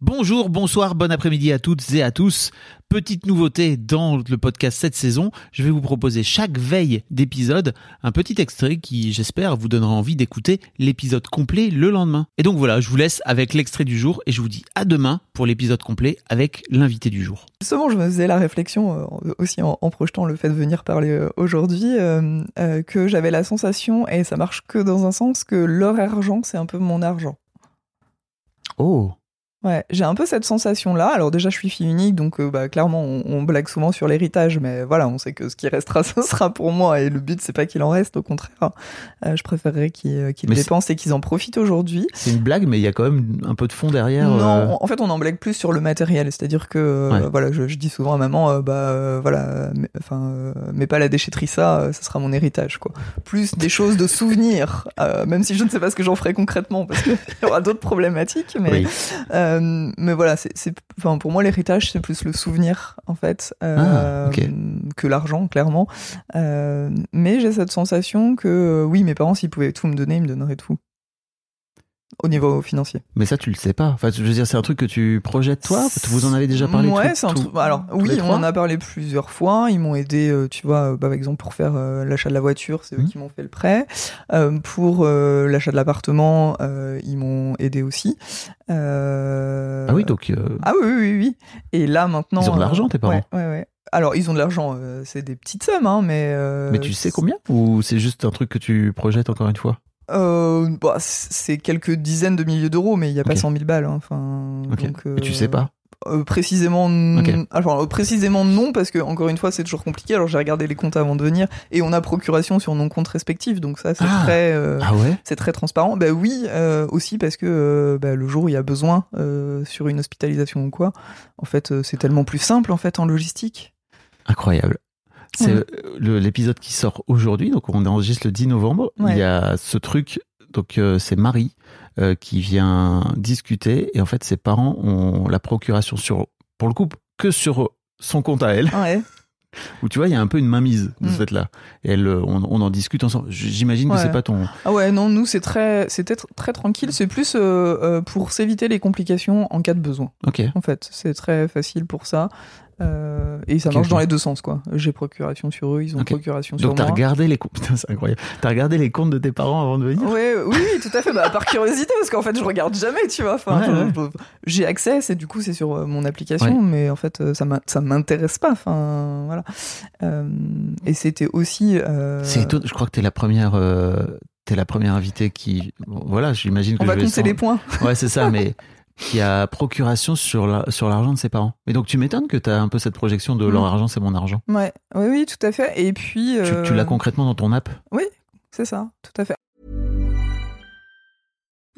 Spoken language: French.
Bonjour, bonsoir, bon après-midi à toutes et à tous. Petite nouveauté dans le podcast cette saison, je vais vous proposer chaque veille d'épisode un petit extrait qui, j'espère, vous donnera envie d'écouter l'épisode complet le lendemain. Et donc voilà, je vous laisse avec l'extrait du jour et je vous dis à demain pour l'épisode complet avec l'invité du jour. Justement, je me faisais la réflexion euh, aussi en, en projetant le fait de venir parler euh, aujourd'hui euh, euh, que j'avais la sensation, et ça marche que dans un sens, que leur argent, c'est un peu mon argent. Oh Ouais, j'ai un peu cette sensation-là. Alors déjà, je suis fille unique, donc euh, bah, clairement, on, on blague souvent sur l'héritage, mais voilà, on sait que ce qui restera, ce sera pour moi, et le but, c'est pas qu'il en reste, au contraire. Euh, je préférerais qu'ils euh, Mais dépensent et qu'ils en profitent aujourd'hui. C'est une blague, mais il y a quand même un peu de fond derrière. Non, euh, en fait, on en blague plus sur le matériel, c'est-à-dire que Ouais. voilà, je, je dis souvent à maman, bah voilà, mais- enfin, mets pas la déchetterie, ça, ça sera mon héritage, quoi. Plus des choses de souvenirs, même si je ne sais pas ce que j'en ferai concrètement, parce qu'il y aura d'autres problématiques, mais oui. Euh, mais voilà, c'est, c'est, enfin, pour moi, l'héritage, c'est plus le souvenir, en fait, euh, Ah, que l'argent, clairement. Euh, mais j'ai cette sensation que, euh, oui, mes parents, s'ils pouvaient tout me donner, ils me donneraient tout. Au niveau financier. Mais ça, tu le sais pas. Enfin, je veux dire, c'est un truc que tu projettes toi? Vous en avez déjà parlé Ouais, c'est un truc. Alors, oui, on en a parlé plusieurs fois. Ils m'ont aidé, euh, tu vois, euh, bah, par exemple, pour faire euh, l'achat de la voiture, c'est eux Mhm. qui m'ont fait le prêt. Pour l'achat de l'appartement, ils m'ont aidé aussi. Ah oui, donc. Ah oui, oui, oui. Et là, maintenant. Ils ont de l'argent, tes parents Ouais, ouais, ouais. Alors, ils ont de l'argent, c'est des petites sommes, hein, mais. mais tu sais combien? Ou c'est juste un truc que tu projettes encore une fois? Euh, bah, C'est quelques dizaines de milliers d'euros, mais il n'y a pas Ok. 100 000 balles. hein, Enfin, tu euh, sais pas Euh, précisément, n- Ok. alors, euh, précisément non, parce que encore une fois, c'est toujours compliqué. Alors j'ai regardé les comptes avant de venir, et on a procuration sur nos comptes respectifs, donc ça c'est Ah. très, euh, Ah ouais c'est très transparent. Bah oui, euh, aussi parce que euh, bah, le jour où il y a besoin euh, sur une hospitalisation ou quoi, en fait, euh, c'est tellement plus simple en fait en logistique. Incroyable. C'est Ouais. euh, l'épisode qui sort aujourd'hui, donc on enregistre le 10 novembre. Ouais. Il y a ce truc, donc euh, c'est Marie euh, qui vient discuter et en fait ses parents ont la procuration sur, pour le coup, que sur son compte à elle, Ouais. où tu vois il y a un peu une mainmise de ce Mm. fait-là. Et elle, on, on en discute ensemble. J'imagine que Ouais. c'est pas ton. Ah ouais, non, nous c'est très, c'était tr- très tranquille. C'est plus euh, pour s'éviter les complications en cas de besoin. Ok. En fait, c'est très facile pour ça. Euh, et ça marche dans les deux sens, quoi. J'ai procuration sur eux, ils ont procuration sur Donc t'as moi. regardé les comptes. C'est incroyable. T'as regardé les comptes de tes parents avant de venir? Ouais, oui, oui, tout à fait. Bah, par curiosité, parce qu'en fait, je regarde jamais, tu vois. Enfin, Ouais, j'ai accès, c'est du coup, c'est sur euh, mon application, mais en fait, euh, ça m'in- ça m'intéresse pas. Enfin, voilà. Euh, et c'était aussi. euh, C'est étonnant. Je crois que t'es la première. T'es la première invitée qui, bon, voilà, j'imagine que On va vais compter sans- les points. Ouais, c'est ça, mais qui a procuration sur la- sur l'argent de ses parents. Et donc tu m'étonnes que tu as un peu cette projection de leur Mm. argent, c'est mon argent. Ouais, oui, oui, tout à fait. Et puis. Tu, euh, tu l'as concrètement dans ton app? C'est ça, tout à fait.